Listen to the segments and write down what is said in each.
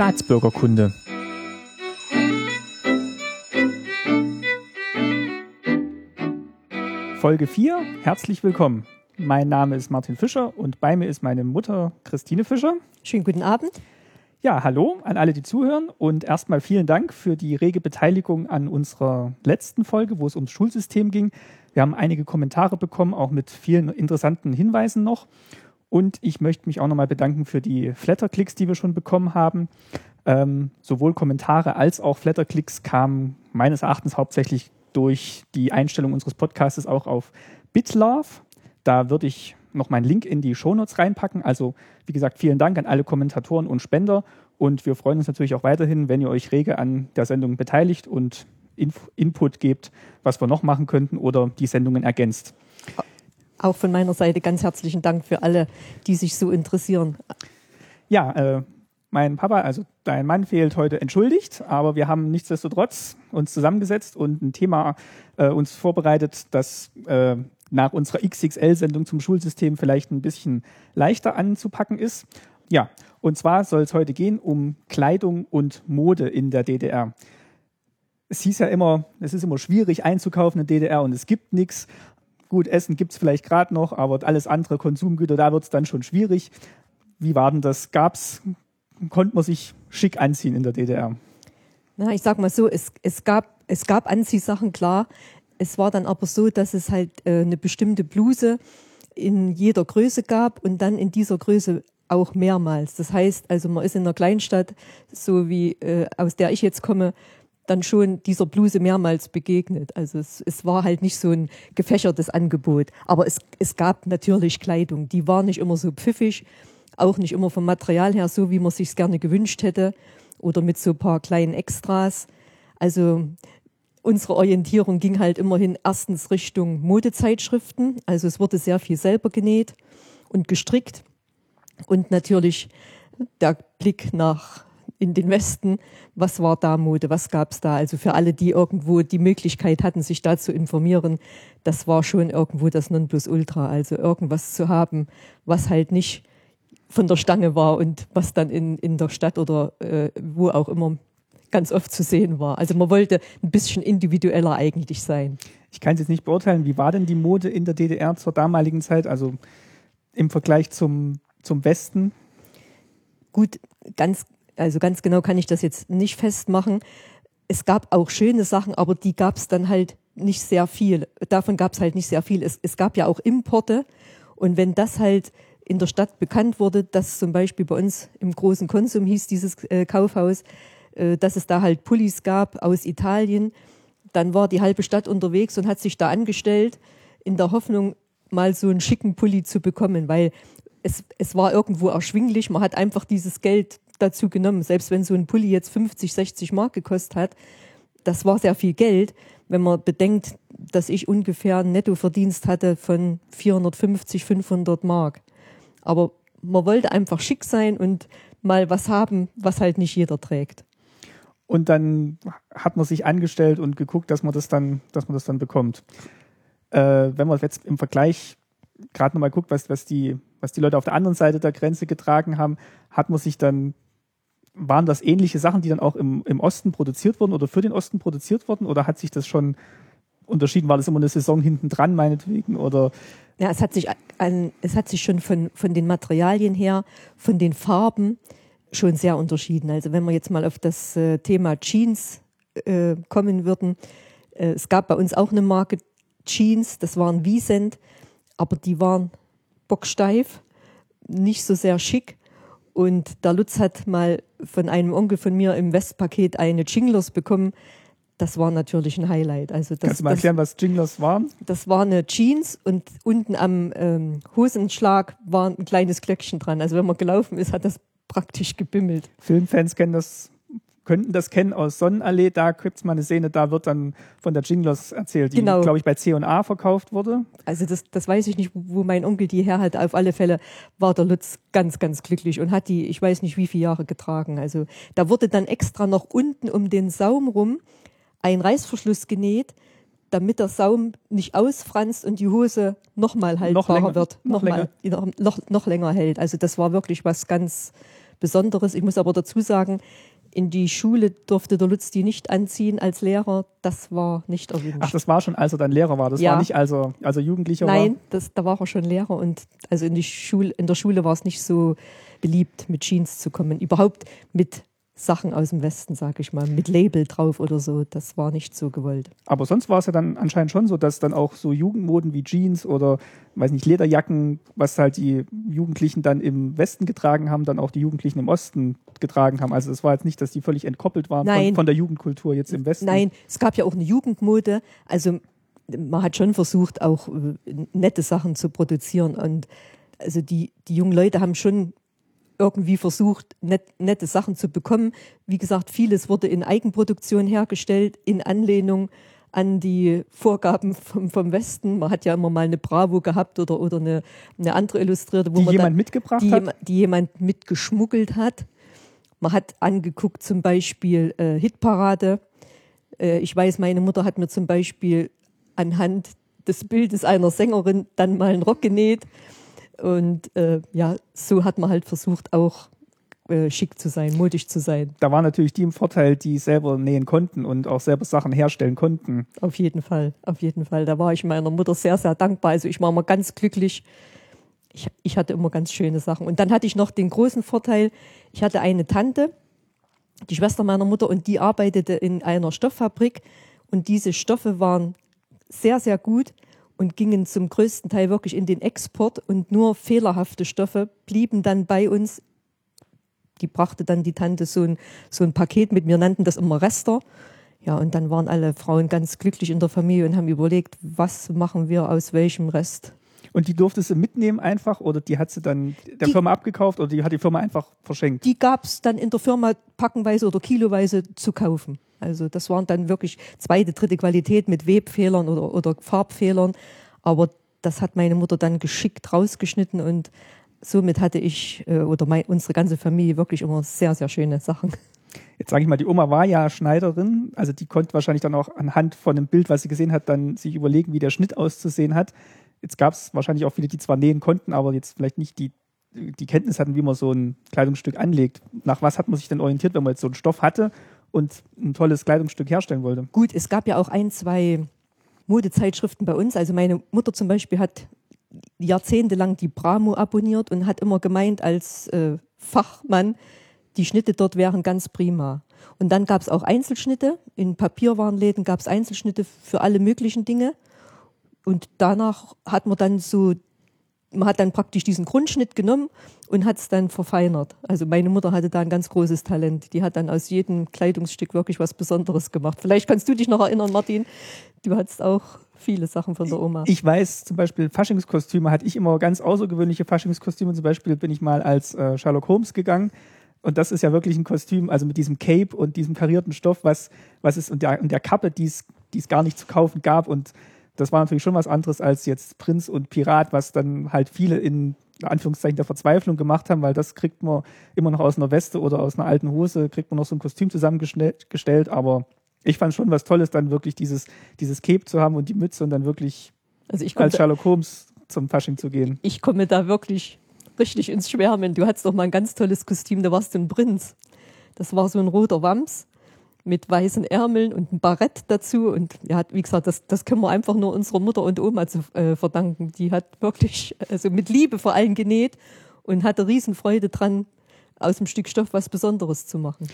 Staatsbürgerkunde. Folge 4, herzlich willkommen. Mein Name ist Martin Fischer und bei mir ist meine Mutter Christine Fischer. Schönen guten Abend. Ja, hallo an alle, die zuhören und erstmal vielen Dank für die rege Beteiligung an unserer letzten Folge, wo es ums Schulsystem ging. Wir haben einige Kommentare bekommen, auch mit vielen interessanten Hinweisen noch. Und ich möchte mich auch nochmal bedanken für die Flatterklicks, die wir schon bekommen haben. Ähm, sowohl Kommentare als auch Flatterklicks kamen meines Erachtens hauptsächlich durch die Einstellung unseres Podcasts auch auf BitLove. Da würde ich noch meinen Link in die Shownotes reinpacken. Also, wie gesagt, vielen Dank an alle Kommentatoren und Spender. Und wir freuen uns natürlich auch weiterhin, wenn ihr euch rege an der Sendung beteiligt und Inf Input gebt, was wir noch machen könnten oder die Sendungen ergänzt. Auch von meiner Seite ganz herzlichen Dank für alle, die sich so interessieren. Ja, äh, mein Papa, also dein Mann fehlt heute entschuldigt, aber wir haben nichtsdestotrotz uns zusammengesetzt und ein Thema äh, uns vorbereitet, das äh, nach unserer XXL-Sendung zum Schulsystem vielleicht ein bisschen leichter anzupacken ist. Ja, und zwar soll es heute gehen um Kleidung und Mode in der DDR. Es hieß ja immer, es ist immer schwierig einzukaufen in der DDR und es gibt nichts. Gut, Essen gibt es vielleicht gerade noch, aber alles andere Konsumgüter, da wird es dann schon schwierig. Wie war denn das? Gab's, konnte man sich schick anziehen in der DDR? Na, ich sag mal so, es, es, gab, es gab Anziehsachen, klar. Es war dann aber so, dass es halt äh, eine bestimmte Bluse in jeder Größe gab und dann in dieser Größe auch mehrmals. Das heißt, also man ist in einer Kleinstadt, so wie äh, aus der ich jetzt komme, dann schon dieser Bluse mehrmals begegnet. Also es, es war halt nicht so ein gefächertes Angebot. Aber es, es gab natürlich Kleidung. Die war nicht immer so pfiffig, auch nicht immer vom Material her so, wie man sich gerne gewünscht hätte oder mit so ein paar kleinen Extras. Also unsere Orientierung ging halt immerhin erstens Richtung Modezeitschriften. Also es wurde sehr viel selber genäht und gestrickt. Und natürlich der Blick nach in den Westen, was war da Mode, was gab es da? Also für alle, die irgendwo die Möglichkeit hatten, sich da zu informieren, das war schon irgendwo das Nonplusultra. Also irgendwas zu haben, was halt nicht von der Stange war und was dann in, in der Stadt oder äh, wo auch immer ganz oft zu sehen war. Also man wollte ein bisschen individueller eigentlich sein. Ich kann es jetzt nicht beurteilen, wie war denn die Mode in der DDR zur damaligen Zeit, also im Vergleich zum, zum Westen? Gut, ganz also ganz genau kann ich das jetzt nicht festmachen. Es gab auch schöne Sachen, aber die gab es dann halt nicht sehr viel. Davon gab es halt nicht sehr viel. Es, es gab ja auch Importe. Und wenn das halt in der Stadt bekannt wurde, dass zum Beispiel bei uns im großen Konsum hieß dieses äh, Kaufhaus, äh, dass es da halt Pullis gab aus Italien, dann war die halbe Stadt unterwegs und hat sich da angestellt in der Hoffnung, mal so einen schicken Pulli zu bekommen, weil es, es war irgendwo erschwinglich. Man hat einfach dieses Geld dazu genommen. Selbst wenn so ein Pulli jetzt 50, 60 Mark gekostet hat, das war sehr viel Geld, wenn man bedenkt, dass ich ungefähr einen Nettoverdienst hatte von 450, 500 Mark. Aber man wollte einfach schick sein und mal was haben, was halt nicht jeder trägt. Und dann hat man sich angestellt und geguckt, dass man das dann, dass man das dann bekommt. Äh, wenn man jetzt im Vergleich gerade nochmal guckt, was, was, die, was die Leute auf der anderen Seite der Grenze getragen haben, hat man sich dann waren das ähnliche Sachen, die dann auch im, im Osten produziert wurden oder für den Osten produziert wurden? Oder hat sich das schon unterschieden? War das immer eine Saison hinten dran, meinetwegen? Oder? Ja, es hat sich, an, es hat sich schon von, von den Materialien her, von den Farben schon sehr unterschieden. Also wenn wir jetzt mal auf das äh, Thema Jeans äh, kommen würden, äh, es gab bei uns auch eine Marke Jeans, das waren Wiesent, aber die waren bocksteif, nicht so sehr schick. Und der Lutz hat mal von einem Onkel von mir im Westpaket eine Jinglers bekommen. Das war natürlich ein Highlight. Also das, Kannst du mal erklären, das, was Jinglers waren? Das war eine Jeans und unten am ähm, Hosenschlag war ein kleines Glöckchen dran. Also wenn man gelaufen ist, hat das praktisch gebimmelt. Filmfans kennen das könnten das kennen aus Sonnenallee. Da gibt es mal eine Szene, da wird dann von der Jinglers erzählt, die, genau. glaube ich, bei C&A verkauft wurde. Also das, das weiß ich nicht, wo mein Onkel die her hat. Auf alle Fälle war der Lutz ganz, ganz glücklich und hat die, ich weiß nicht wie viele Jahre getragen. Also da wurde dann extra noch unten um den Saum rum ein Reißverschluss genäht, damit der Saum nicht ausfranst und die Hose nochmal haltbarer noch länger, wird, noch, noch, länger. Mal, noch, noch länger hält. Also das war wirklich was ganz Besonderes. Ich muss aber dazu sagen, in die Schule durfte der Lutz die nicht anziehen als Lehrer. Das war nicht erwünscht. Ach, das war schon, als er dann Lehrer war. Das Ja. war nicht, als er, als er Jugendlicher war. Nein, das, da war er schon Lehrer und also in, die Schule, in der Schule war es nicht so beliebt, mit Jeans zu kommen. Überhaupt mit Sachen aus dem Westen, sage ich mal, mit Label drauf oder so. Das war nicht so gewollt. Aber sonst war es ja dann anscheinend schon so, dass dann auch so Jugendmoden wie Jeans oder, weiß nicht, Lederjacken, was halt die Jugendlichen dann im Westen getragen haben, dann auch die Jugendlichen im Osten getragen haben. Also es war jetzt nicht, dass die völlig entkoppelt waren von, von der Jugendkultur jetzt im Westen. Nein, es gab ja auch eine Jugendmode. Also man hat schon versucht, auch äh, nette Sachen zu produzieren. Und also die, die jungen Leute haben schon irgendwie versucht, net, nette Sachen zu bekommen. Wie gesagt, vieles wurde in Eigenproduktion hergestellt, in Anlehnung an die Vorgaben vom, vom Westen. Man hat ja immer mal eine Bravo gehabt oder, oder eine, eine andere Illustrierte, wo Die man jemand dann, mitgebracht die, hat? die jemand mitgeschmuggelt hat. Man hat angeguckt zum Beispiel äh, Hitparade. Äh, ich weiß, meine Mutter hat mir zum Beispiel anhand des Bildes einer Sängerin dann mal einen Rock genäht. Und äh, ja, so hat man halt versucht, auch äh, schick zu sein, modisch zu sein. Da waren natürlich die im Vorteil, die selber nähen konnten und auch selber Sachen herstellen konnten. Auf jeden Fall, auf jeden Fall. Da war ich meiner Mutter sehr, sehr dankbar. Also ich war immer ganz glücklich. Ich, ich hatte immer ganz schöne Sachen. Und dann hatte ich noch den großen Vorteil, ich hatte eine Tante, die Schwester meiner Mutter, und die arbeitete in einer Stofffabrik. Und diese Stoffe waren sehr, sehr gut und gingen zum größten Teil wirklich in den Export. Und nur fehlerhafte Stoffe blieben dann bei uns. Die brachte dann die Tante so ein, so ein Paket mit. Wir nannten das immer Rester. Ja, und dann waren alle Frauen ganz glücklich in der Familie und haben überlegt, was machen wir aus welchem Rest. Und die durfte sie mitnehmen einfach oder die hat sie dann der Die- Firma abgekauft oder die hat die Firma einfach verschenkt. Die gab es dann in der Firma packenweise oder kiloweise zu kaufen. Also das waren dann wirklich zweite, dritte Qualität mit Webfehlern oder, oder Farbfehlern. Aber das hat meine Mutter dann geschickt rausgeschnitten und somit hatte ich äh, oder mein, unsere ganze Familie wirklich immer sehr, sehr schöne Sachen. Jetzt sage ich mal, die Oma war ja Schneiderin, also die konnte wahrscheinlich dann auch anhand von einem Bild, was sie gesehen hat, dann sich überlegen, wie der Schnitt auszusehen hat. Jetzt gab es wahrscheinlich auch viele, die zwar nähen konnten, aber jetzt vielleicht nicht die, die Kenntnis hatten, wie man so ein Kleidungsstück anlegt. Nach was hat man sich denn orientiert, wenn man jetzt so einen Stoff hatte und ein tolles Kleidungsstück herstellen wollte? Gut, es gab ja auch ein, zwei Modezeitschriften bei uns. Also meine Mutter zum Beispiel hat jahrzehntelang die Bramo abonniert und hat immer gemeint als äh, Fachmann, die Schnitte dort wären ganz prima. Und dann gab es auch Einzelschnitte. In Papierwarenläden gab es Einzelschnitte für alle möglichen Dinge. Und danach hat man dann so, man hat dann praktisch diesen Grundschnitt genommen und hat es dann verfeinert. Also meine Mutter hatte da ein ganz großes Talent. Die hat dann aus jedem Kleidungsstück wirklich was Besonderes gemacht. Vielleicht kannst du dich noch erinnern, Martin. Du hattest auch viele Sachen von der Oma. Ich weiß zum Beispiel, Faschingskostüme hatte ich immer ganz außergewöhnliche Faschingskostüme. Zum Beispiel bin ich mal als äh, Sherlock Holmes gegangen. Und das ist ja wirklich ein Kostüm, also mit diesem Cape und diesem karierten Stoff, was, was es und der, und der Kappe, die es die es gar nicht zu kaufen gab. Und das war natürlich schon was anderes als jetzt Prinz und Pirat, was dann halt viele in Anführungszeichen der Verzweiflung gemacht haben, weil das kriegt man immer noch aus einer Weste oder aus einer alten Hose, kriegt man noch so ein Kostüm zusammengestellt. Aber ich fand schon was Tolles, dann wirklich dieses, dieses Cape zu haben und die Mütze und dann wirklich Also ich als Sherlock Holmes zum Fasching zu gehen. ich komme da wirklich richtig ins Schwärmen. Du hattest doch mal ein ganz tolles Kostüm, da warst du ein Prinz. Das war so ein roter Wams mit weißen Ärmeln und ein Barett dazu. Und ja, wie gesagt, das, das können wir einfach nur unserer Mutter und Oma zu, äh, verdanken. Die hat wirklich, also mit Liebe vor allem genäht und hatte Riesenfreude dran, aus dem Stück Stoff was Besonderes zu machen.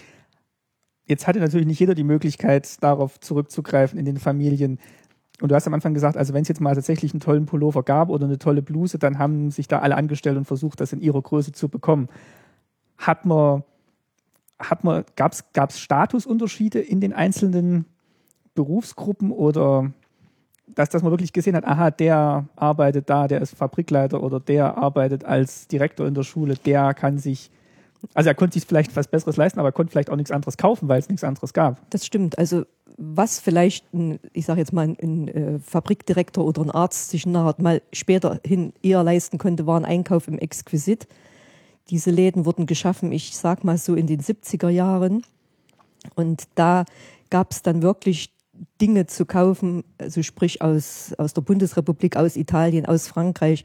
Jetzt hatte natürlich nicht jeder die Möglichkeit, darauf zurückzugreifen in den Familien. Und du hast am Anfang gesagt, also wenn es jetzt mal tatsächlich einen tollen Pullover gab oder eine tolle Bluse, dann haben sich da alle angestellt und versucht, das in ihrer Größe zu bekommen. Hat man, hat man, gab es Statusunterschiede in den einzelnen Berufsgruppen oder dass, dass man wirklich gesehen hat, aha, der arbeitet da, der ist Fabrikleiter oder der arbeitet als Direktor in der Schule, der kann sich, also er konnte sich vielleicht was Besseres leisten, aber er konnte vielleicht auch nichts anderes kaufen, weil es nichts anderes gab. Das stimmt. Also was vielleicht, ein, ich sage jetzt mal, ein, ein äh, Fabrikdirektor oder ein Arzt sich nachher mal später hin eher leisten konnte, war ein Einkauf im Exquisit. Diese Läden wurden geschaffen, ich sag mal so in den 70er Jahren. Und da gab es dann wirklich Dinge zu kaufen, also sprich aus, aus der Bundesrepublik, aus Italien, aus Frankreich.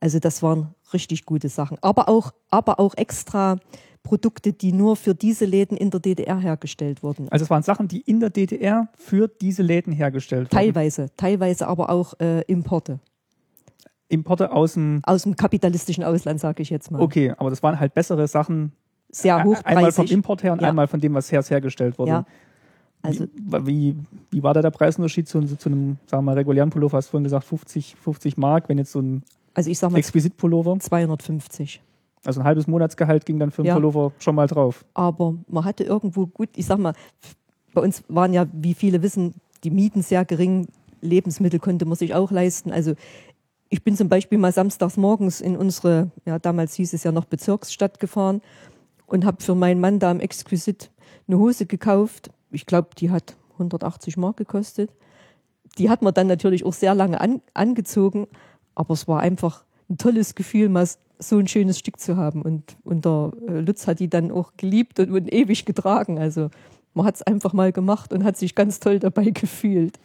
Also das waren richtig gute Sachen. Aber auch, aber auch extra Produkte, die nur für diese Läden in der DDR hergestellt wurden. Also es waren Sachen, die in der DDR für diese Läden hergestellt wurden. Teilweise, teilweise aber auch äh, Importe. Importe aus dem, Aus dem kapitalistischen Ausland, sage ich jetzt mal. okay, aber das waren halt bessere Sachen. Sehr hochpreisig. Einmal vom Import her und Ja. einmal von dem, was her hergestellt wurde. Ja. Also wie, wie, wie war da der Preisunterschied zu, zu einem, sagen wir mal, regulären Pullover? Hast du vorhin gesagt, 50, 50 Mark, wenn jetzt so ein Also ich sag mal Exquisit-Pullover, 250. also ein halbes Monatsgehalt ging dann für einen Ja. Pullover schon mal drauf. Aber man hatte irgendwo gut, ich sag mal, bei uns waren ja, wie viele wissen, die Mieten sehr gering, Lebensmittel konnte man sich auch leisten. Also ich bin zum Beispiel mal samstags morgens in unsere, ja damals hieß es ja noch Bezirksstadt gefahren und habe für meinen Mann da im Exquisit eine Hose gekauft. Ich glaube, die hat 180 Mark gekostet. Die hat man dann natürlich auch sehr lange an, angezogen, aber es war einfach ein tolles Gefühl, mal so ein schönes Stück zu haben. Und, und der äh, Lutz hat die dann auch geliebt und, und ewig getragen. Also man hat es einfach mal gemacht und hat sich ganz toll dabei gefühlt.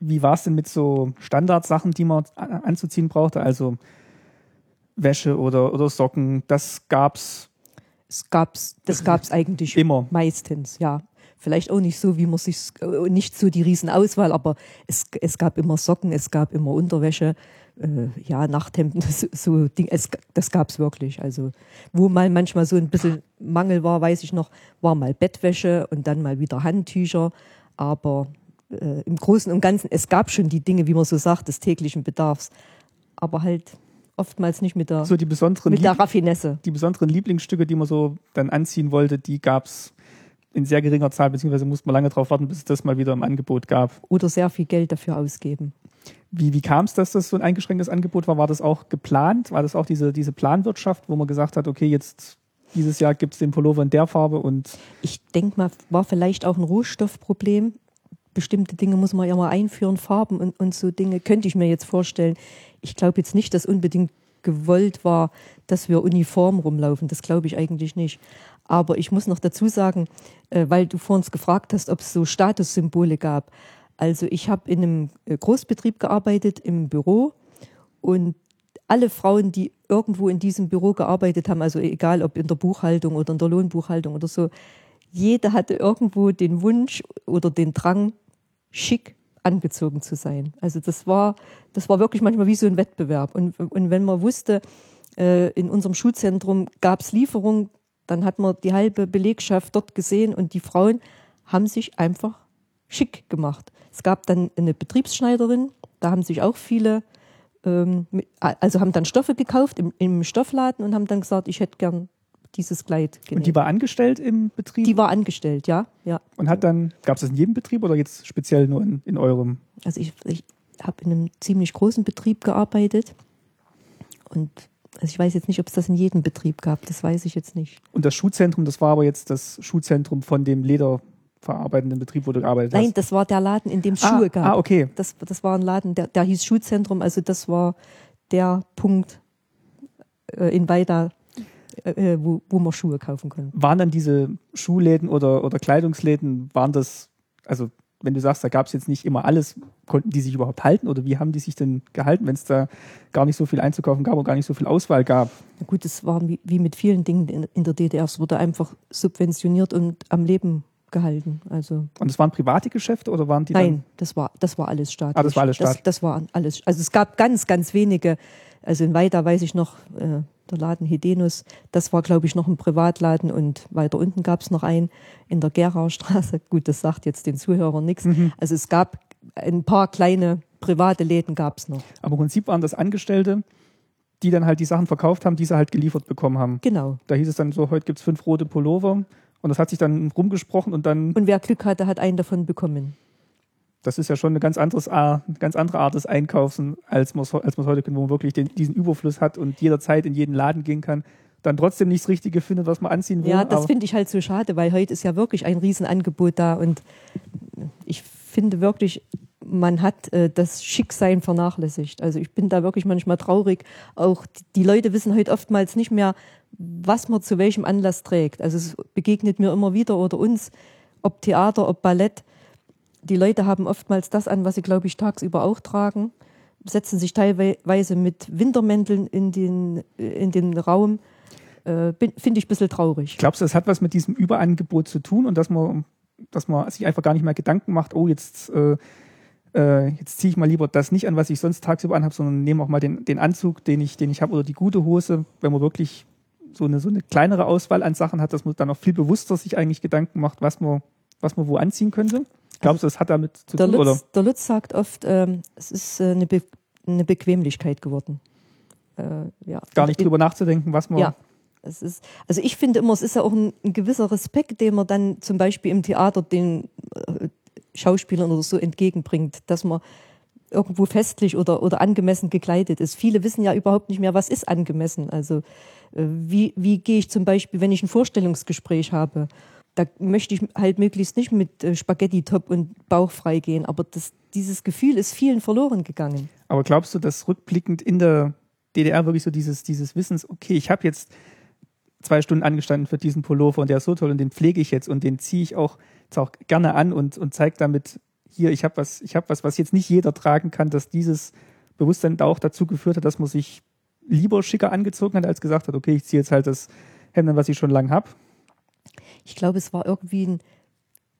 Wie war es denn mit so Standardsachen, die man anzuziehen brauchte? Also Wäsche oder, oder Socken, das gab's Es gab's, das gab's eigentlich immer. meistens, ja. Vielleicht auch nicht so, wie man sich, äh, nicht so die Riesenauswahl, aber es, es gab immer Socken, es gab immer Unterwäsche, äh, ja, Nachthemden, so, so Ding, es, das gab's wirklich. Also, wo mal manchmal so ein bisschen Mangel war, weiß ich noch, war mal Bettwäsche und dann mal wieder Handtücher, aber äh, im Großen und Ganzen, es gab schon die Dinge, wie man so sagt, des täglichen Bedarfs, aber halt oftmals nicht mit der, So die besonderen, mit der Raffinesse. die besonderen Lieblingsstücke, die man so dann anziehen wollte, die gab's in sehr geringer Zahl, beziehungsweise musste man lange darauf warten, bis es das mal wieder im Angebot gab. Oder sehr viel Geld dafür ausgeben. Wie, wie kam es, dass das so ein eingeschränktes Angebot war? War das auch geplant? War das auch diese, diese Planwirtschaft, wo man gesagt hat, okay, jetzt dieses Jahr gibt es den Pullover in der Farbe und Ich denke mal, war vielleicht auch ein Rohstoffproblem. Bestimmte Dinge muss man ja mal einführen, Farben und, und so Dinge könnte ich mir jetzt vorstellen. Ich glaube jetzt nicht, dass unbedingt gewollt war, dass wir uniform rumlaufen. Das glaube ich eigentlich nicht. Aber ich muss noch dazu sagen, äh, weil du vor uns gefragt hast, ob es so Statussymbole gab. Also ich habe in einem äh, Großbetrieb gearbeitet, im Büro und alle Frauen, die irgendwo in diesem Büro gearbeitet haben, also egal ob in der Buchhaltung oder in der Lohnbuchhaltung oder so, jede hatte irgendwo den Wunsch oder den Drang, schick angezogen zu sein. Also das war, das war wirklich manchmal wie so ein Wettbewerb. Und, und wenn man wusste, äh, in unserem Schulzentrum gab es Lieferung, dann hat man die halbe Belegschaft dort gesehen und die Frauen haben sich einfach schick gemacht. Es gab dann eine Betriebsschneiderin, da haben sich auch viele, ähm, also haben dann Stoffe gekauft im, im Stoffladen und haben dann gesagt, ich hätte gern dieses Kleid Und genäht. die war angestellt im Betrieb die war angestellt, ja, ja. und hat dann, gab es das in jedem Betrieb oder jetzt speziell nur in, in eurem? Also ich, ich habe in einem ziemlich großen Betrieb gearbeitet und also ich weiß jetzt nicht, ob es das in jedem Betrieb gab, das weiß ich jetzt nicht. Und das Schuhzentrum, das war aber jetzt das Schuhzentrum von dem lederverarbeitenden Betrieb, wo du gearbeitet Nein, hast. das war der Laden, in dem es ah, Schuhe gab. Ah, okay. Das, das war ein Laden, der, der hieß Schuhzentrum, also das war der Punkt äh, in Weida, äh, wo, wo man Schuhe kaufen konnte. Waren dann diese Schuhläden oder, oder Kleidungsläden, waren das, also wenn du sagst, da gab es jetzt nicht immer alles, konnten die sich überhaupt halten oder wie haben die sich denn gehalten, wenn es da gar nicht so viel einzukaufen gab und gar nicht so viel Auswahl gab? Na gut, es war wie, wie mit vielen Dingen in, in der DDR, es wurde einfach subventioniert und am Leben gehalten. Also Und es waren private Geschäfte oder waren die Nein, das war, das war alles staatlich. Ah, das war alles staatlich. Das, das war alles. Also es gab ganz, ganz wenige. Also in Weida weiß ich noch, äh, der Laden Hedenus, das war, glaube ich, noch ein Privatladen und weiter unten gab es noch einen in der Gerauer Straße. Gut, das sagt jetzt den Zuhörern nichts. Mhm. Also es gab ein paar kleine private Läden gab es noch. aber im Prinzip waren das Angestellte, die dann halt die Sachen verkauft haben, die sie halt geliefert bekommen haben. Genau. Da hieß es dann so, heute gibt es fünf rote Pullover und das hat sich dann rumgesprochen und dann Und wer Glück hatte, hat einen davon bekommen. Das ist ja schon eine ganz, anderes, eine ganz andere Art des Einkaufs, als man es heute kennt, wo man wirklich den, diesen Überfluss hat und jederzeit in jeden Laden gehen kann, dann trotzdem nicht das Richtige findet, was man anziehen will. Ja, das finde ich halt so schade, weil heute ist ja wirklich ein Riesenangebot da und ich finde wirklich, man hat äh, das Schicksein vernachlässigt. Also ich bin da wirklich manchmal traurig. Auch die, die Leute wissen heute oftmals nicht mehr, was man zu welchem Anlass trägt. Also es begegnet mir immer wieder oder uns, ob Theater, ob Ballett. Die Leute haben oftmals das an, was sie, glaube ich, tagsüber auch tragen, setzen sich teilweise mit Wintermänteln in den, in den Raum. äh, finde ich ein bisschen traurig. Glaubst du, das hat was mit diesem Überangebot zu tun und dass man, dass man sich einfach gar nicht mehr Gedanken macht, oh, jetzt, äh, äh, jetzt ziehe ich mal lieber das nicht an, was ich sonst tagsüber anhabe, sondern nehme auch mal den, den Anzug, den ich, den ich habe oder die gute Hose, wenn man wirklich so eine, so eine kleinere Auswahl an Sachen hat, dass man dann auch viel bewusster sich eigentlich Gedanken macht, was man, was man wo anziehen könnte? Glaubst du, das hat damit zu der tun? Lutz, oder? Der Lutz sagt oft, ähm, es ist äh, eine, Be eine Bequemlichkeit geworden. Äh, ja. Gar nicht drüber nachzudenken, was man. Ja. Es ist, also ich finde immer, es ist ja auch ein, ein gewisser Respekt, den man dann zum Beispiel im Theater den äh, Schauspielern oder so entgegenbringt, dass man irgendwo festlich oder, oder angemessen gekleidet ist. Viele wissen ja überhaupt nicht mehr, was ist angemessen. Also äh, wie, wie gehe ich zum Beispiel, wenn ich ein Vorstellungsgespräch habe, da möchte ich halt möglichst nicht mit äh, Spaghetti-Top und Bauch frei gehen, aber das, dieses Gefühl ist vielen verloren gegangen. Aber glaubst du, dass rückblickend in der DDR wirklich so dieses, dieses Wissens, okay, ich habe jetzt zwei Stunden angestanden für diesen Pullover und der ist so toll und den pflege ich jetzt und den ziehe ich auch, auch gerne an und, und zeige damit, hier, ich habe was, ich habe was, was jetzt nicht jeder tragen kann, dass dieses Bewusstsein da auch dazu geführt hat, dass man sich lieber schicker angezogen hat, als gesagt hat, okay, ich ziehe jetzt halt das Hemd an, was ich schon lange habe. Ich glaube, es war irgendwie ein,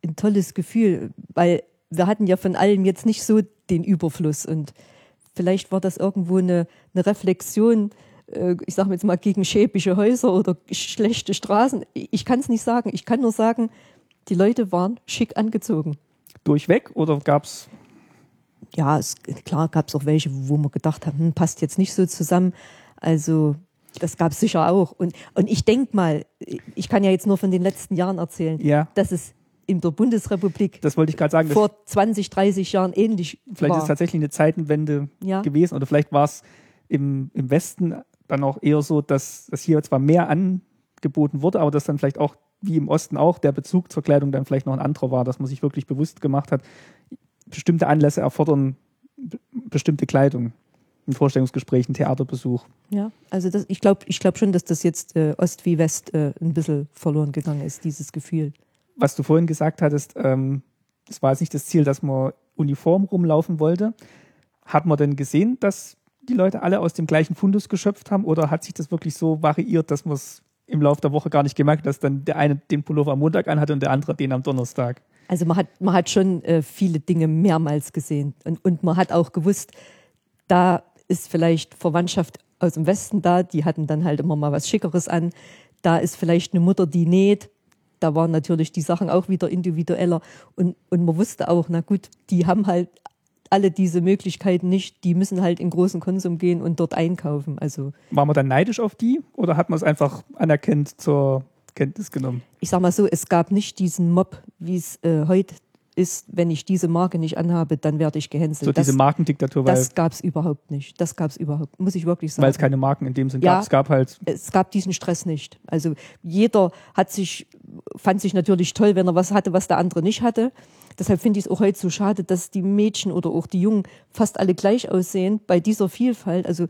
ein tolles Gefühl, weil wir hatten ja von allem jetzt nicht so den Überfluss und vielleicht war das irgendwo eine, eine Reflexion, äh, ich sage jetzt mal, gegen schäbische Häuser oder schlechte Straßen. Ich kann es nicht sagen. Ich kann nur sagen, die Leute waren schick angezogen. Durchweg oder gab es? Ja, es, klar gab es auch welche, wo man gedacht hat, hm, passt jetzt nicht so zusammen. Also das gab es sicher auch. Und, und ich denke mal, ich kann ja jetzt nur von den letzten Jahren erzählen, ja. dass es in der Bundesrepublik das wollte ich gerade sagen, vor 20, 30 Jahren ähnlich vielleicht war. ist es tatsächlich eine Zeitenwende Ja. gewesen oder vielleicht war es im, im Westen dann auch eher so, dass, dass hier zwar mehr angeboten wurde, aber dass dann vielleicht auch, wie im Osten auch, der Bezug zur Kleidung dann vielleicht noch ein anderer war, dass man sich wirklich bewusst gemacht hat, bestimmte Anlässe erfordern be- bestimmte Kleidung. Ein Vorstellungsgespräch, ein Theaterbesuch. Ja, also das, ich glaube ich glaub schon, dass das jetzt äh, Ost wie West äh, ein bisschen verloren gegangen ist, dieses Gefühl. Was du vorhin gesagt hattest, ähm, es war jetzt nicht das Ziel, dass man uniform rumlaufen wollte. Hat man denn gesehen, dass die Leute alle aus dem gleichen Fundus geschöpft haben oder hat sich das wirklich so variiert, dass man es im Laufe der Woche gar nicht gemerkt hat, dass dann der eine den Pullover am Montag anhatte und der andere den am Donnerstag? Also man hat, man hat schon äh, viele Dinge mehrmals gesehen und, und man hat auch gewusst, da ist vielleicht Verwandtschaft aus dem Westen da, die hatten dann halt immer mal was Schickeres an. Da ist vielleicht eine Mutter, die näht. Da waren natürlich die Sachen auch wieder individueller. Und, und man wusste auch, na gut, die haben halt alle diese Möglichkeiten nicht. Die müssen halt in großen Konsum gehen und dort einkaufen. Also War man dann neidisch auf die oder hat man es einfach anerkennt zur Kenntnis genommen? ich sag mal so, es gab nicht diesen Mob, wie es äh, heute ist, wenn ich diese Marke nicht anhabe, dann werde ich gehänselt. So diese das Markendiktatur, weil das gab es überhaupt nicht. Das gab es überhaupt, muss ich wirklich sagen. weil es keine Marken in dem Sinn Ja. gab. Es gab halt es gab diesen Stress nicht. Also jeder hat sich, fand sich natürlich toll, wenn er was hatte, was der andere nicht hatte. Deshalb finde ich es auch heute so schade, dass die Mädchen oder auch die Jungen fast alle gleich aussehen bei dieser Vielfalt. Also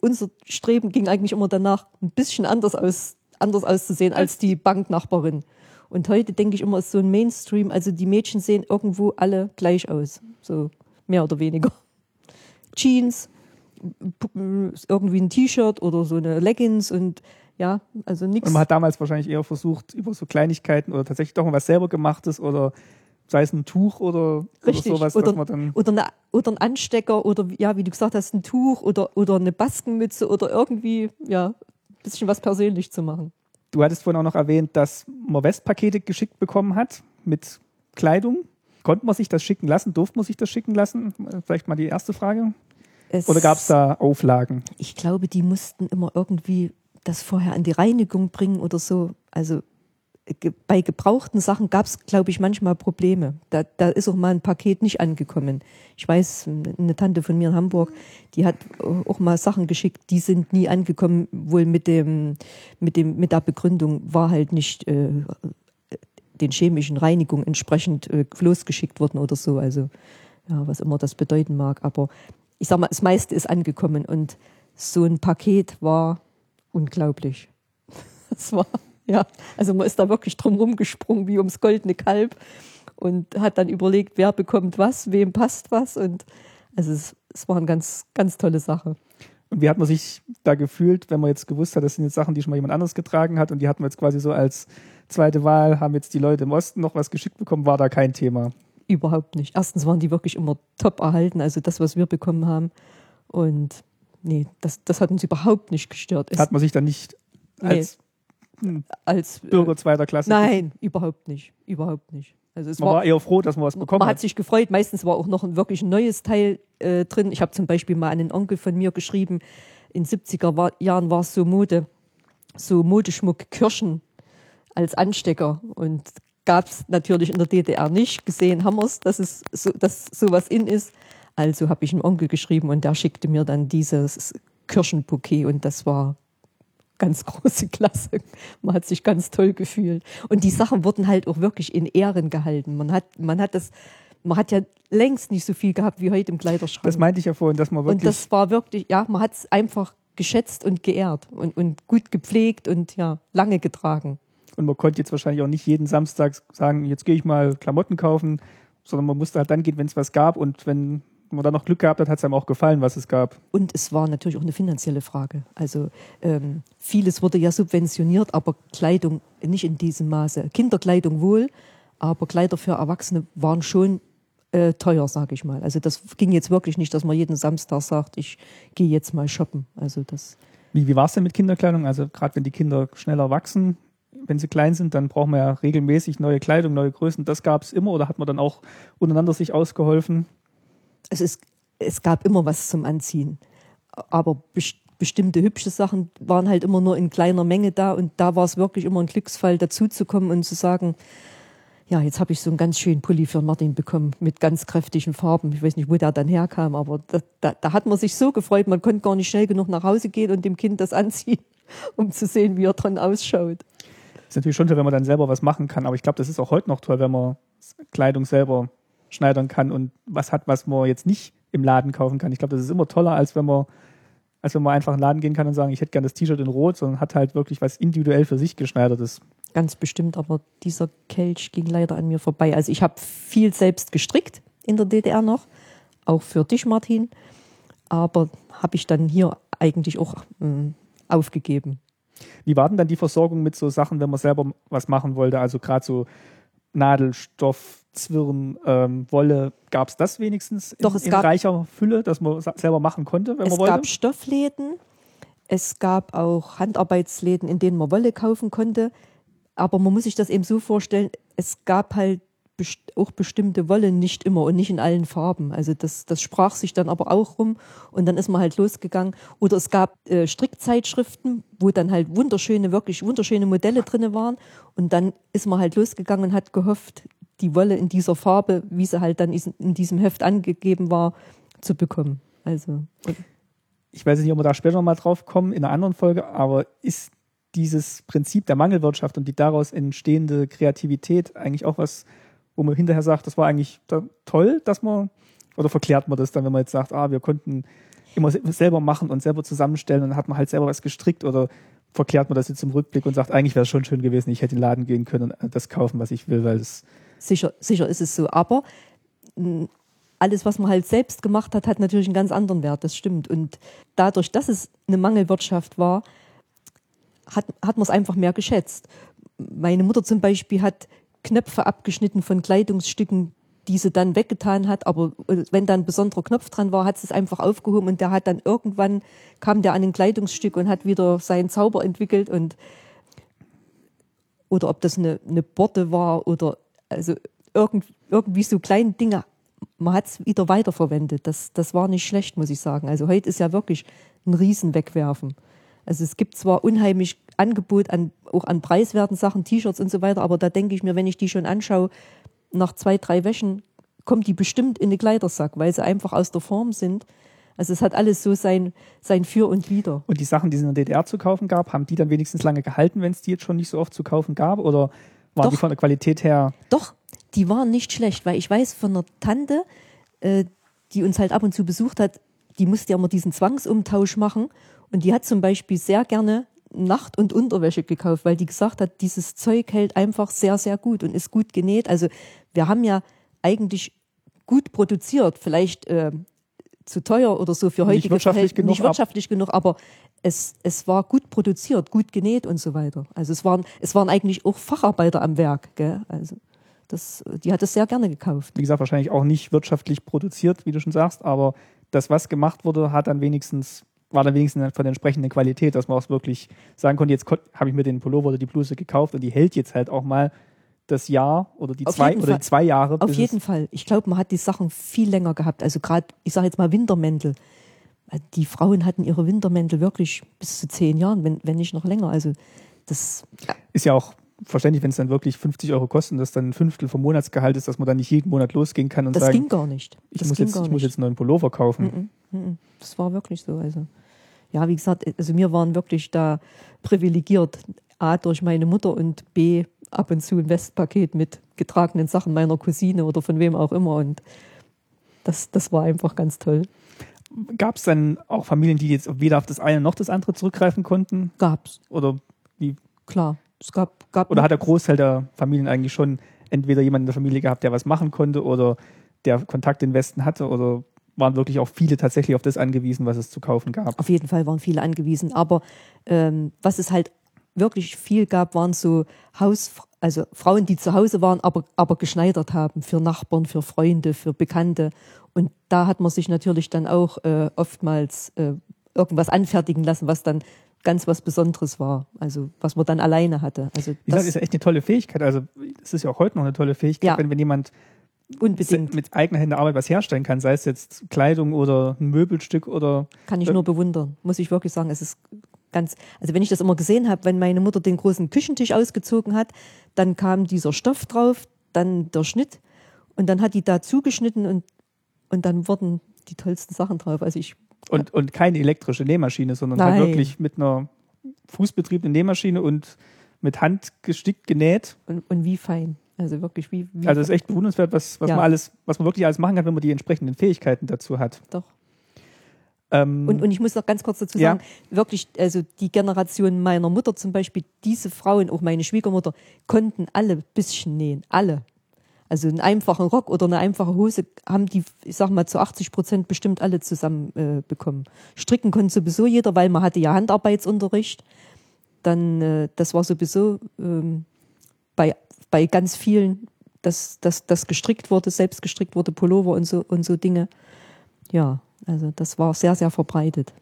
unser Streben ging eigentlich immer danach, ein bisschen anders, aus, anders auszusehen als die Banknachbarin. Und heute denke ich immer, ist so ein Mainstream. Also die Mädchen sehen irgendwo alle gleich aus. So mehr oder weniger. Jeans, irgendwie ein T-Shirt oder so eine Leggings und ja, also nichts. Und man hat damals wahrscheinlich eher versucht, über so Kleinigkeiten oder tatsächlich doch mal was selber gemachtes oder sei es ein Tuch oder, Richtig. oder sowas, oder, dass man dann. oder, eine, oder ein Anstecker oder ja, wie du gesagt hast, ein Tuch oder, oder eine Baskenmütze oder irgendwie, ja, ein bisschen was persönlich zu machen. Du hattest vorhin auch noch erwähnt, dass man Westpakete geschickt bekommen hat mit Kleidung. Konnte man sich das schicken lassen? Durfte man sich das schicken lassen? Vielleicht mal die erste Frage. Es, Oder gab es da Auflagen? Ich glaube, die mussten immer irgendwie das vorher an die Reinigung bringen oder so. Also bei gebrauchten Sachen gab es, glaube ich, manchmal Probleme. Da, da ist auch mal ein Paket nicht angekommen. Ich weiß, eine Tante von mir in Hamburg, die hat auch mal Sachen geschickt, die sind nie angekommen, wohl mit dem, mit dem, mit der Begründung war halt nicht äh, den chemischen Reinigungen entsprechend äh, losgeschickt worden oder so. Also ja, was immer das bedeuten mag. Aber ich sag mal, das meiste ist angekommen und so ein Paket war unglaublich. Das war, ja, also man ist da wirklich drum rumgesprungen wie ums goldene Kalb und hat dann überlegt, wer bekommt was, wem passt was und also es, es war eine ganz, ganz tolle Sache. Und wie hat man sich da gefühlt, wenn man jetzt gewusst hat, das sind jetzt Sachen, die schon mal jemand anderes getragen hat und die hatten wir jetzt quasi so als zweite Wahl, haben jetzt die Leute im Osten noch was geschickt bekommen, war da kein Thema? Überhaupt nicht. Erstens waren die wirklich immer top erhalten, also das, was wir bekommen haben. Und nee, das, das hat uns überhaupt nicht gestört. Es hat man sich dann nicht als, nee, als Bürger zweiter Klasse? Nein, überhaupt nicht. Überhaupt nicht. Also man war, war, eher froh, dass man was bekommen man hat. hat sich gefreut. Meistens war auch noch ein wirklich neues Teil äh, drin. Ich habe zum Beispiel mal einen Onkel von mir geschrieben, in 70er war, Jahren war es so Mode, so Modeschmuck Kirschen als Anstecker. Und gab es natürlich in der DDR nicht. Gesehen haben wir es, dass, es so, dass sowas in ist. Also habe ich einem Onkel geschrieben und der schickte mir dann dieses Kirschenbouquet und das war ganz große Klasse. Man hat sich ganz toll gefühlt. Und die Sachen wurden halt auch wirklich in Ehren gehalten. Man hat, man hat das, man hat ja längst nicht so viel gehabt wie heute im Kleiderschrank. Das meinte ich ja vorhin, dass man wirklich. Und das war wirklich, ja, man hat es einfach geschätzt und geehrt und, und gut gepflegt und ja, lange getragen. Und man konnte jetzt wahrscheinlich auch nicht jeden Samstag sagen, jetzt gehe ich mal Klamotten kaufen, sondern man musste halt dann gehen, wenn es was gab und wenn man dann noch Glück gehabt hat, hat es einem auch gefallen, was es gab. Und es war natürlich auch eine finanzielle Frage. Also ähm, vieles wurde ja subventioniert, aber Kleidung nicht in diesem Maße. Kinderkleidung wohl, aber Kleider für Erwachsene waren schon äh, teuer, sage ich mal. Also das ging jetzt wirklich nicht, dass man jeden Samstag sagt, ich gehe jetzt mal shoppen. Also das. Wie, wie war es denn mit Kinderkleidung? Also gerade wenn die Kinder schneller wachsen, wenn sie klein sind, dann braucht man ja regelmäßig neue Kleidung, neue Größen. Das gab es immer oder hat man dann auch untereinander sich ausgeholfen? Also es, es gab immer was zum Anziehen. Aber best bestimmte hübsche Sachen waren halt immer nur in kleiner Menge da und da war es wirklich immer ein Glücksfall, dazuzukommen und zu sagen, ja, jetzt habe ich so einen ganz schönen Pulli für Martin bekommen mit ganz kräftigen Farben. Ich weiß nicht, wo der dann herkam, aber da, da, da hat man sich so gefreut, man konnte gar nicht schnell genug nach Hause gehen und dem Kind das anziehen, um zu sehen, wie er dran ausschaut. Ist natürlich schon toll, wenn man dann selber was machen kann, aber ich glaube, das ist auch heute noch toll, wenn man Kleidung selber schneidern kann und was hat, was man jetzt nicht im Laden kaufen kann. Ich glaube, das ist immer toller, als wenn man als wenn man einfach in den Laden gehen kann und sagen, ich hätte gerne das T-Shirt in Rot, sondern hat halt wirklich was individuell für sich geschneidertes. Ganz bestimmt, aber dieser Kelch ging leider an mir vorbei. Also ich habe viel selbst gestrickt in der DDR noch, auch für dich, Martin, aber habe ich dann hier eigentlich auch äh, aufgegeben. Wie war denn dann die Versorgung mit so Sachen, wenn man selber was machen wollte? Also gerade so Nadelstoff, Zwirn, ähm, Wolle, gab es das wenigstens Doch, es in gab, reicher Fülle, dass man selber machen konnte, wenn es man wollte? Es gab Stoffläden, es gab auch Handarbeitsläden, in denen man Wolle kaufen konnte. Aber man muss sich das eben so vorstellen, es gab halt auch bestimmte Wolle nicht immer und nicht in allen Farben. Also das, das sprach sich dann aber auch rum und dann ist man halt losgegangen. Oder es gab äh, Strickzeitschriften, wo dann halt wunderschöne, wirklich wunderschöne Modelle drin waren und dann ist man halt losgegangen und hat gehofft, die Wolle in dieser Farbe, wie sie halt dann in diesem Heft angegeben war, zu bekommen. Also. Ich weiß nicht, ob wir da später nochmal drauf kommen in einer anderen Folge, aber ist dieses Prinzip der Mangelwirtschaft und die daraus entstehende Kreativität eigentlich auch was, wo man hinterher sagt, das war eigentlich toll, dass man, oder verklärt man das dann, wenn man jetzt sagt, ah, wir konnten immer selber machen und selber zusammenstellen und dann hat man halt selber was gestrickt oder verklärt man das jetzt im Rückblick und sagt, eigentlich wäre es schon schön gewesen, ich hätte in den Laden gehen können und das kaufen, was ich will, weil es. Sicher, sicher ist es so. Aber alles, was man halt selbst gemacht hat, hat natürlich einen ganz anderen Wert, das stimmt. Und dadurch, dass es eine Mangelwirtschaft war, hat, hat man es einfach mehr geschätzt. Meine Mutter zum Beispiel hat Knöpfe abgeschnitten von Kleidungsstücken, die sie dann weggetan hat, aber äh, wenn dann ein besonderer Knopf dran war, hat sie es einfach aufgehoben und der hat dann irgendwann kam der an ein Kleidungsstück und hat wieder seinen Zauber entwickelt und oder ob das eine, eine Borte war oder also irgend, irgendwie so kleine Dinge, man hat es wieder weiterverwendet. Das, das war nicht schlecht, muss ich sagen. Also heute ist ja wirklich ein Riesenwegwerfen. Also es gibt zwar unheimlich Angebot an, auch an preiswerten Sachen, T-Shirts und so weiter, aber da denke ich mir, wenn ich die schon anschaue, nach zwei, drei Wäschen kommt die bestimmt in den Kleidersack, weil sie einfach aus der Form sind. Also es hat alles so sein, sein Für und Wider. Und die Sachen, die es in der DDR zu kaufen gab, haben die dann wenigstens lange gehalten, wenn es die jetzt schon nicht so oft zu kaufen gab? Oder waren doch, die von der Qualität her? Doch, die waren nicht schlecht, weil ich weiß von einer Tante, äh, die uns halt ab und zu besucht hat, die musste ja immer diesen Zwangsumtausch machen und die hat zum Beispiel sehr gerne Nacht- und Unterwäsche gekauft, weil die gesagt hat, dieses Zeug hält einfach sehr, sehr gut und ist gut genäht. Also wir haben ja eigentlich gut produziert. Vielleicht äh, zu teuer oder so für heutige wirtschaftlich Verhält- genug, nicht wirtschaftlich genug, aber es, es war gut produziert, gut genäht und so weiter. Also es waren, es waren eigentlich auch Facharbeiter am Werk. Gell? Also das, die hat es sehr gerne gekauft. Wie gesagt, wahrscheinlich auch nicht wirtschaftlich produziert, wie du schon sagst, aber das, was gemacht wurde, hat dann wenigstens, war dann wenigstens von der entsprechenden Qualität, dass man auch wirklich sagen konnte, jetzt habe ich mir den Pullover oder die Bluse gekauft und die hält jetzt halt auch mal das Jahr oder die Auf zwei oder die zwei Jahre. Auf jeden Fall. Ich glaube, man hat die Sachen viel länger gehabt. Also gerade, ich sage jetzt mal Wintermäntel. Die Frauen hatten ihre Wintermäntel wirklich bis zu zehn Jahren, wenn, wenn nicht noch länger. Also das, Ist ja auch verständlich, wenn es dann wirklich 50 Euro kosten, dass dann ein Fünftel vom Monatsgehalt ist, dass man dann nicht jeden Monat losgehen kann und das sagen, ging gar nicht. ich, das muss ging jetzt, ich muss jetzt einen neuen Pullover kaufen. Das war wirklich so. Also ja, wie gesagt, also wir waren wirklich da privilegiert. A durch meine Mutter und B ab und zu ein Westpaket mit getragenen Sachen meiner Cousine oder von wem auch immer. Und das, das war einfach ganz toll. Gab es dann auch Familien, die jetzt weder auf das eine noch das andere zurückgreifen konnten? Gab's, Oder wie klar. Es gab, gab Oder hat der Großteil der Familien eigentlich schon entweder jemanden in der Familie gehabt, der was machen konnte oder der Kontakt in den Westen hatte oder waren wirklich auch viele tatsächlich auf das angewiesen, was es zu kaufen gab? Auf jeden Fall waren viele angewiesen. Aber ähm, was es halt wirklich viel gab, waren so Haus, also Frauen, die zu Hause waren, aber, aber geschneidert haben für Nachbarn, für Freunde, für Bekannte. Und da hat man sich natürlich dann auch äh, oftmals äh, irgendwas anfertigen lassen, was dann ganz was Besonderes war. Also was man dann alleine hatte. Also Wie gesagt, das ist ja echt eine tolle Fähigkeit. Also es ist ja auch heute noch eine tolle Fähigkeit, Ja. wenn, wenn jemand unbedingt mit eigener Hände Arbeit was herstellen kann, sei es jetzt Kleidung oder ein Möbelstück oder kann ich Äh, nur bewundern, muss ich wirklich sagen. Es ist ganz, also wenn ich das immer gesehen habe, wenn meine Mutter den großen Küchentisch ausgezogen hat, dann kam dieser Stoff drauf, dann der Schnitt und dann hat die da zugeschnitten und, und dann wurden die tollsten Sachen drauf. Also ich, und, und keine elektrische Nähmaschine, sondern halt Nein. wirklich mit einer fußbetriebenen Nähmaschine und mit Hand gestickt genäht. und, und wie fein. Also wirklich wie, wie Also es ist echt bewundernswert, was, was Ja. man alles, was man wirklich alles machen kann, wenn man die entsprechenden Fähigkeiten dazu hat. doch. Ähm, Und, und ich muss noch ganz kurz dazu Ja. sagen, wirklich, also die Generation meiner Mutter zum Beispiel, diese Frauen, auch meine Schwiegermutter, konnten alle ein bisschen nähen. Alle. Also einen einfachen Rock oder eine einfache Hose haben die, ich sag mal, zu 80 Prozent bestimmt alle zusammen äh, bekommen. Stricken konnte sowieso jeder, weil man hatte ja Handarbeitsunterricht. Dann, äh, das war sowieso ähm, bei, bei ganz vielen, dass, dass gestrickt wurde, selbst gestrickt wurde, Pullover und so, und so Dinge. Ja, also das war sehr, sehr verbreitet.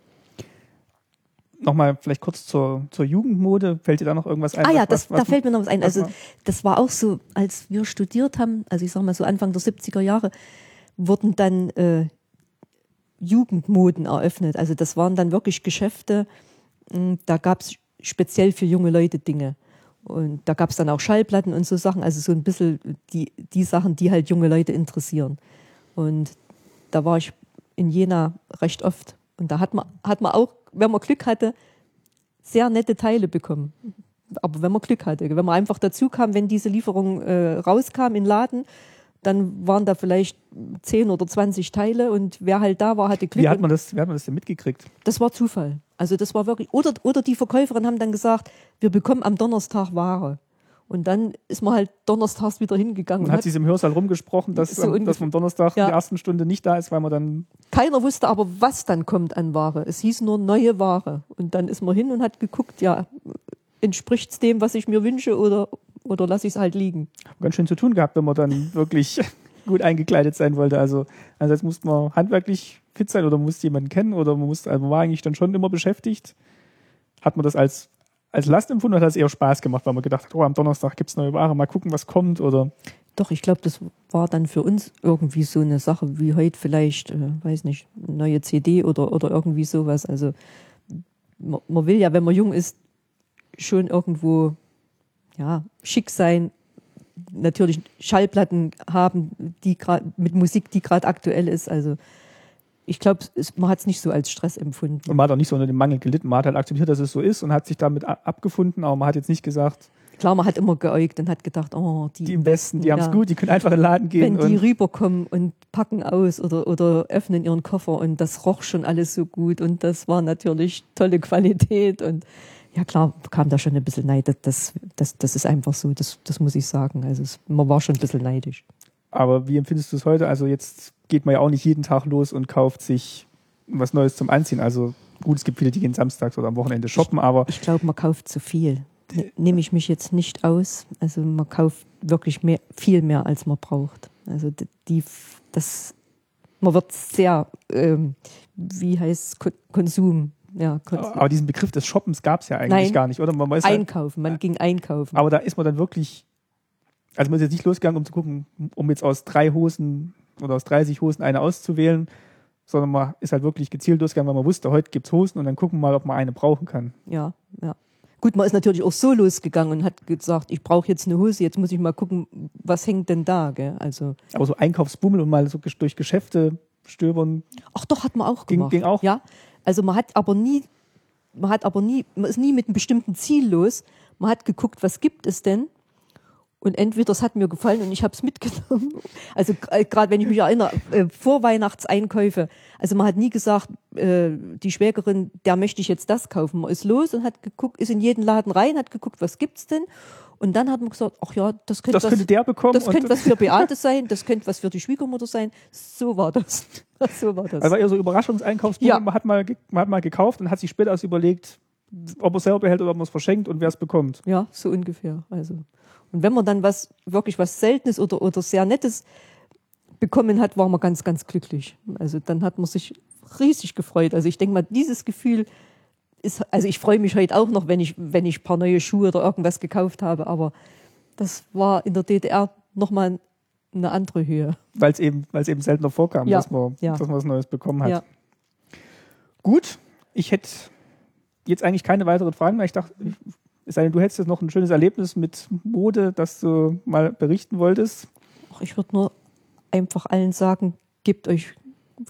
Nochmal vielleicht kurz zur, zur Jugendmode. Fällt dir da noch irgendwas ein? Ah ja, was- das, was, da fällt mir noch was ein. Also das war auch so, als wir studiert haben, also ich sag mal so Anfang der 70er Jahre, wurden dann äh, Jugendmoden eröffnet. Also das waren dann wirklich Geschäfte, mh, da gab es speziell für junge Leute Dinge. Und da gab es dann auch Schallplatten und so Sachen, also so ein bisschen die, die Sachen, die halt junge Leute interessieren. Und da war ich in Jena recht oft. Und da hat man, hat man auch, wenn man Glück hatte, sehr nette Teile bekommen. Aber wenn man Glück hatte, wenn man einfach dazu kam, wenn diese Lieferung äh, rauskam in den Laden, dann waren da vielleicht 10 oder 20 Teile und wer halt da war, hatte Glück. wie, hat man das, wie hat man das denn mitgekriegt? das war Zufall. Also das war wirklich, oder, oder die Verkäuferin haben dann gesagt, wir bekommen am Donnerstag Ware. Und dann ist man halt donnerstags wieder hingegangen. Und hat hat, sie es im Hörsaal rumgesprochen, dass, So dass am Donnerstag Ja. der ersten Stunde nicht da ist, weil man dann keiner wusste aber, was dann kommt an Ware. Es hieß nur neue Ware. Und dann ist man hin und hat geguckt, ja, entspricht es dem, was ich mir wünsche oder, oder lasse ich es halt liegen. ganz schön zu tun gehabt, wenn man dann wirklich gut eingekleidet sein wollte. Also einerseits musste man handwerklich fit sein oder man musste jemanden kennen oder man musste, also man war eigentlich dann schon immer beschäftigt. Hat man das als, als Last empfunden oder hat es eher Spaß gemacht, weil man gedacht hat, oh, am Donnerstag gibt es neue Ware, mal gucken, was kommt oder Doch, ich glaube, das war dann für uns irgendwie so eine Sache wie heute vielleicht, äh, weiß nicht, neue CD oder, oder irgendwie sowas. Also man, man will ja, wenn man jung ist, schon irgendwo ja, schick sein, natürlich Schallplatten haben, die gerade mit Musik, die gerade aktuell ist. Also ich glaube, man hat es nicht so als Stress empfunden. und man hat auch nicht so unter dem Mangel gelitten. Man hat halt akzeptiert, dass es so ist und hat sich damit abgefunden, aber man hat jetzt nicht gesagt, Klar, man hat immer geäugt und hat gedacht, oh, die, die im Westen, die haben es ja. gut, die können einfach in den Laden gehen. wenn die rüberkommen und packen aus oder, oder öffnen ihren Koffer und das roch schon alles so gut und das war natürlich tolle Qualität und ja klar, kam da schon ein bisschen Neid. Das, das, das ist einfach so, das, das muss ich sagen. Also es, man war schon ein bisschen neidisch. Aber wie empfindest du es heute? Also jetzt geht man ja auch nicht jeden Tag los und kauft sich was Neues zum Anziehen. Also gut, es gibt viele, die gehen samstags oder am Wochenende shoppen, aber Ich glaube, man kauft zu viel. Ne- Nehme ich mich jetzt nicht aus. Also man kauft wirklich mehr, viel mehr, als man braucht. Also die, das, man wird sehr, ähm, wie heißt es, Ko- Konsum, ja, Konsum. aber diesen Begriff des Shoppens gab es ja eigentlich Nein. gar nicht, oder? Man weiß halt, einkaufen. Man ging einkaufen. aber da ist man dann wirklich, also man ist jetzt nicht losgegangen, um zu gucken, um jetzt aus drei Hosen oder aus 30 Hosen eine auszuwählen, sondern man ist halt wirklich gezielt losgegangen, weil man wusste, heute gibt's Hosen und dann gucken wir mal, ob man eine brauchen kann. Ja, ja. Gut, man ist natürlich auch so losgegangen und hat gesagt, ich brauche jetzt eine Hose, jetzt muss ich mal gucken, was hängt denn da, gell? Also, Aber so Einkaufsbummel und mal so durch Geschäfte stöbern, ach doch, hat man auch Ging- gemacht. ging auch? Ja, also man hat aber nie, man hat aber nie, man ist nie mit einem bestimmten Ziel los. Man hat geguckt, was gibt es denn? Und entweder es hat mir gefallen und ich habe es mitgenommen. Also äh, gerade wenn ich mich erinnere, äh, Vorweihnachtseinkäufe. Also man hat nie gesagt, äh, die Schwägerin, der möchte ich jetzt das kaufen. Man ist los und hat geguckt, ist in jeden Laden rein, hat geguckt, was gibt's denn? Und dann hat man gesagt, ach ja, das könnte das was, könnte der bekommen. das könnte was für Beate sein, das könnte was für die Schwiegermutter sein. So war das. So war das. Also eher so Überraschungseinkaufsbummel. Ja. Man, hat mal, man hat mal gekauft und hat sich später erst überlegt, ob er es selber behält oder ob man es verschenkt und wer es bekommt. Ja, so ungefähr. Also. Und wenn man dann was, wirklich was Seltenes oder, oder sehr Nettes bekommen hat, war man ganz, ganz glücklich. Also dann hat man sich riesig gefreut. Also ich denke mal, dieses Gefühl ist, also ich freue mich heute auch noch, wenn ich, wenn ich ein paar neue Schuhe oder irgendwas gekauft habe, aber das war in der DDR nochmal eine andere Höhe. Weil es eben, weil es eben seltener vorkam, Ja, dass, man, ja. dass man was Neues bekommen hat. Ja. Gut, ich hätte jetzt eigentlich keine weiteren Fragen mehr. Ich dachte, ich- es sei denn, du hättest jetzt noch ein schönes Erlebnis mit Mode, das du mal berichten wolltest. Ach, ich würde nur einfach allen sagen, gebt euch,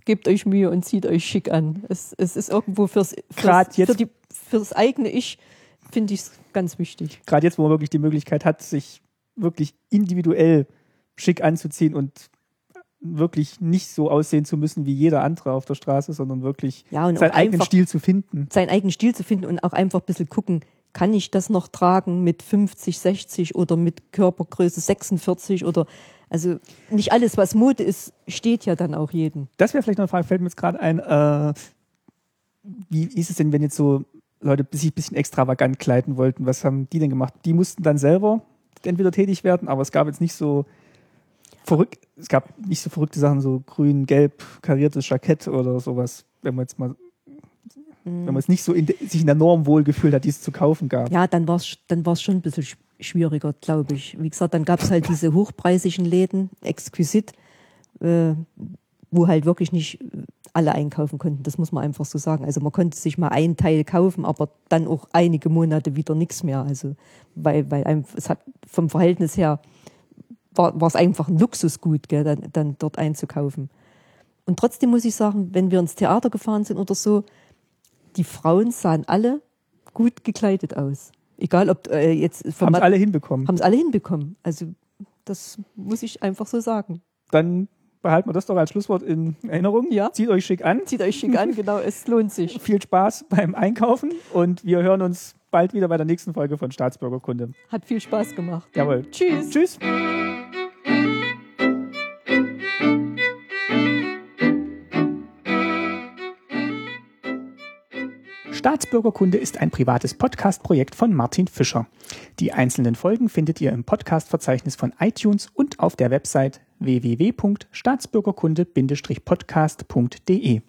gebt euch Mühe und zieht euch schick an. Es, es ist irgendwo fürs, fürs, jetzt- für die, fürs eigene Ich, finde ich es ganz wichtig. Gerade jetzt, wo man wirklich die Möglichkeit hat, sich wirklich individuell schick anzuziehen und wirklich nicht so aussehen zu müssen wie jeder andere auf der Straße, sondern wirklich Ja, seinen eigenen Stil zu finden. seinen eigenen Stil zu finden und auch einfach ein bisschen gucken, kann ich das noch tragen mit 50, 60 oder mit Körpergröße 46 oder also nicht alles, was Mode ist, steht ja dann auch jedem. Das wäre vielleicht noch eine Frage, fällt mir jetzt gerade ein, äh, wie ist es denn, wenn jetzt so Leute sich ein bisschen extravagant kleiden wollten? Was haben die denn gemacht? Die mussten dann selber entweder tätig werden, aber es gab jetzt nicht so verrückt, es gab nicht so verrückte Sachen, so grün, gelb, kariertes Jackett oder sowas, wenn man jetzt mal, wenn man es nicht so in, de- sich in der Norm wohlgefühlt hat, die es zu kaufen gab. Ja, dann war es dann war's schon ein bisschen sch- schwieriger, glaube ich. Wie gesagt, dann gab es halt diese hochpreisigen Läden, exquisit, äh, wo halt wirklich nicht alle einkaufen konnten. Das muss man einfach so sagen. Also man konnte sich mal einen Teil kaufen, aber dann auch einige Monate wieder nichts mehr. Also weil, weil einem, es hat vom Verhältnis her war es einfach ein Luxusgut, gell, dann, dann dort einzukaufen. Und trotzdem muss ich sagen, wenn wir ins Theater gefahren sind oder so, die Frauen sahen alle gut gekleidet aus. Egal ob äh, jetzt Haben es alle hinbekommen. haben es alle hinbekommen. Also das muss ich einfach so sagen. Dann behalten wir das doch als Schlusswort in Erinnerung. Ja. Zieht euch schick an. Zieht euch schick an, genau, es lohnt sich. Viel Spaß beim Einkaufen und wir hören uns bald wieder bei der nächsten Folge von Staatsbürgerkunde. Hat viel Spaß gemacht. Jawohl. Tschüss. Tschüss. Staatsbürgerkunde ist ein privates Podcast-Projekt von Martin Fischer. Die einzelnen Folgen findet ihr im Podcast-Verzeichnis von iTunes und auf der Website www.staatsbürgerkunde-podcast.de.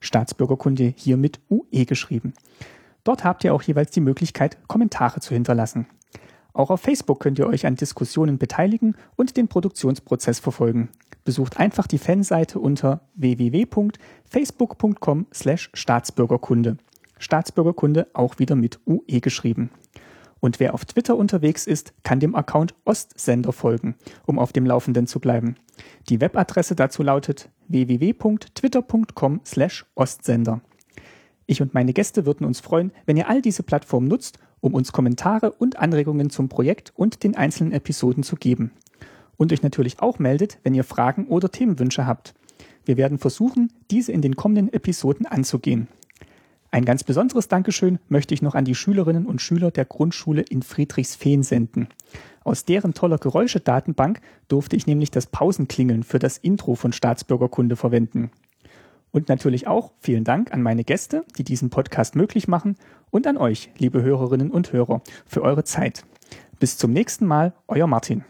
Staatsbürgerkunde hier mit UE geschrieben. Dort habt ihr auch jeweils die Möglichkeit, Kommentare zu hinterlassen. Auch auf Facebook könnt ihr euch an Diskussionen beteiligen und den Produktionsprozess verfolgen. Besucht einfach die Fanseite unter www.facebook.com slash Staatsbürgerkunde. Auch wieder mit UE geschrieben. Und wer auf Twitter unterwegs ist, kann dem Account Ostsender folgen, um auf dem Laufenden zu bleiben. Die Webadresse dazu lautet www.twitter.com slash Ostsender. Ich und meine Gäste würden uns freuen, wenn ihr all diese Plattformen nutzt, um uns Kommentare und Anregungen zum Projekt und den einzelnen Episoden zu geben. Und euch natürlich auch meldet, wenn ihr Fragen oder Themenwünsche habt. Wir werden versuchen, diese in den kommenden Episoden anzugehen. Ein ganz besonderes Dankeschön möchte ich noch an die Schülerinnen und Schüler der Grundschule in Friedrichsfehn senden. Aus deren toller Geräuschedatenbank durfte ich nämlich das Pausenklingeln für das Intro von Staatsbürgerkunde verwenden. Und natürlich auch vielen Dank an meine Gäste, die diesen Podcast möglich machen und an euch, liebe Hörerinnen und Hörer, für eure Zeit. Bis zum nächsten Mal, euer Martin.